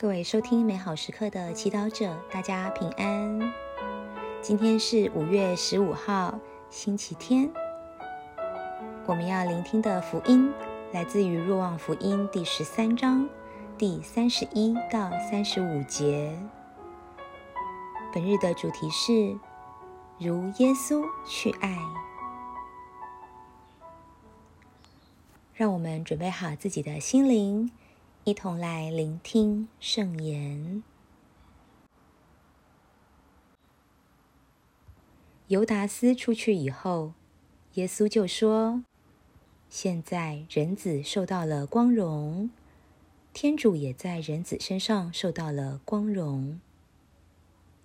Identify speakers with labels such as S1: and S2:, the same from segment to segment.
S1: 各位收听美好时刻的祈祷者，大家平安。今天是五月十五号，星期天。我们要聆听的福音来自于《若望福音》第十三章第三十一到三十五节。本日的主题是如耶稣去爱。让我们准备好自己的心灵。一同来聆听圣言。尤达斯出去以后，耶稣就说：“现在人子受到了光荣，天主也在人子身上受到了光荣。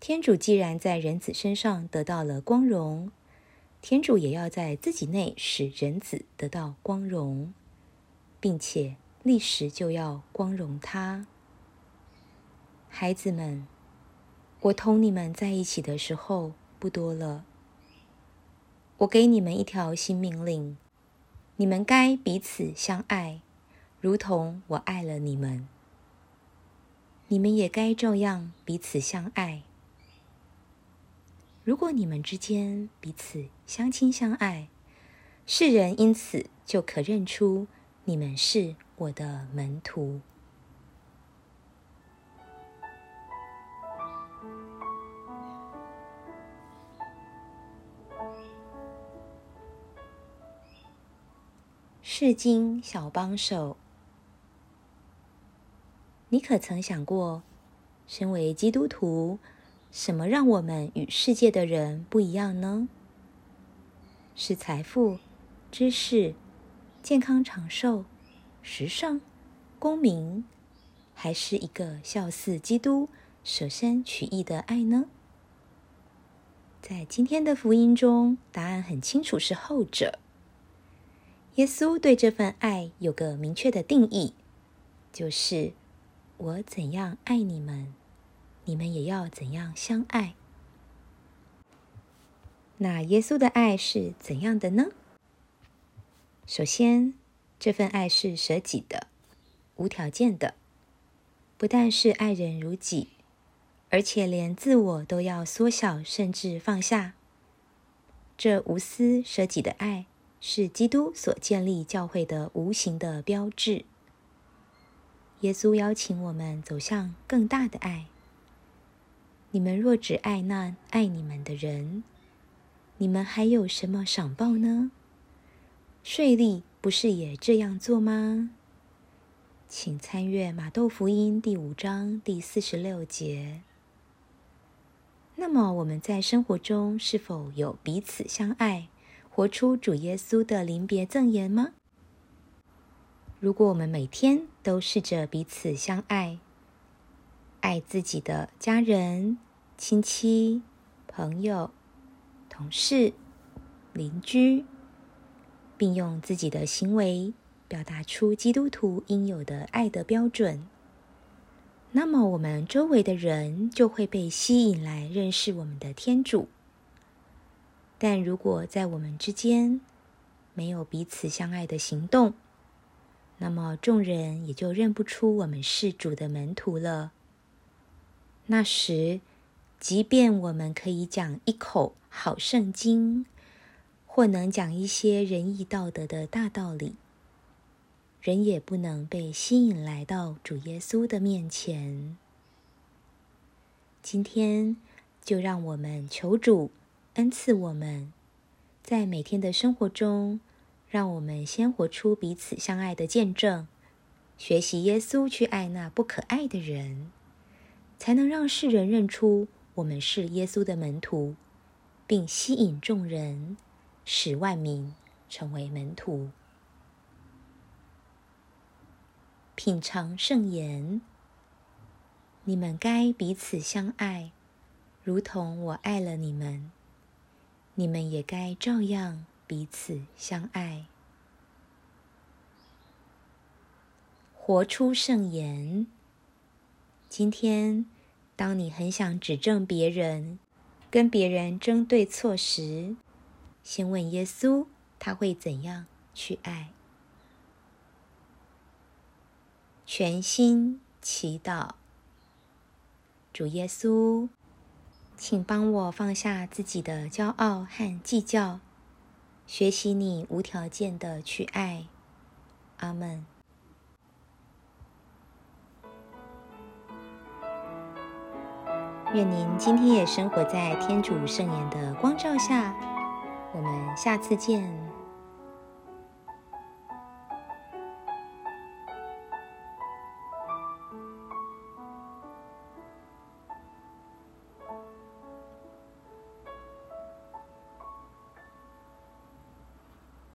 S1: 天主既然在人子身上得到了光荣，天主也要在自己内使人子得到光荣，并且。”历史就要光荣他，孩子们，我同你们在一起的时候不多了。我给你们一条新命令：你们该彼此相爱，如同我爱了你们。你们也该照样彼此相爱。如果你们之间彼此相亲相爱，世人因此就可认出你们是。我的门徒，世经小帮手，你可曾想过，身为基督徒，什么让我们与世界的人不一样呢？是财富、知识、健康长寿？时尚、公民，还是一个孝似基督、舍身取义的爱呢？在今天的福音中，答案很清楚，是后者。耶稣对这份爱有个明确的定义，就是我怎样爱你们，你们也要怎样相爱。那耶稣的爱是怎样的呢？首先。这份爱是舍己的、无条件的，不但是爱人如己，而且连自我都要缩小，甚至放下。这无私舍己的爱，是基督所建立教会的无形的标志。耶稣邀请我们走向更大的爱。你们若只爱那爱你们的人，你们还有什么赏报呢？税吏。不是也这样做吗？请参阅《马窦福音》第五章第四十六节。那么我们在生活中是否有彼此相爱，活出主耶稣的临别赠言吗？如果我们每天都试着彼此相爱，爱自己的家人、亲戚、朋友、同事、邻居。并用自己的行为表达出基督徒应有的爱的标准，那么我们周围的人就会被吸引来认识我们的天主。但如果在我们之间没有彼此相爱的行动，那么众人也就认不出我们是主的门徒了。那时，即便我们可以讲一口好圣经。或能讲一些仁义道德的大道理，人也不能被吸引来到主耶稣的面前。今天就让我们求主恩赐我们，在每天的生活中，让我们先活出彼此相爱的见证，学习耶稣去爱那不可爱的人，才能让世人认出我们是耶稣的门徒，并吸引众人。使万民成为门徒，品尝圣言。你们该彼此相爱，如同我爱了你们。你们也该照样彼此相爱，活出圣言。今天，当你很想指正别人，跟别人争对错时，先问耶稣，他会怎样去爱？全心祈祷，主耶稣，请帮我放下自己的骄傲和计较，学习你无条件的去爱。阿门。愿您今天也生活在天主圣言的光照下。我们下次见。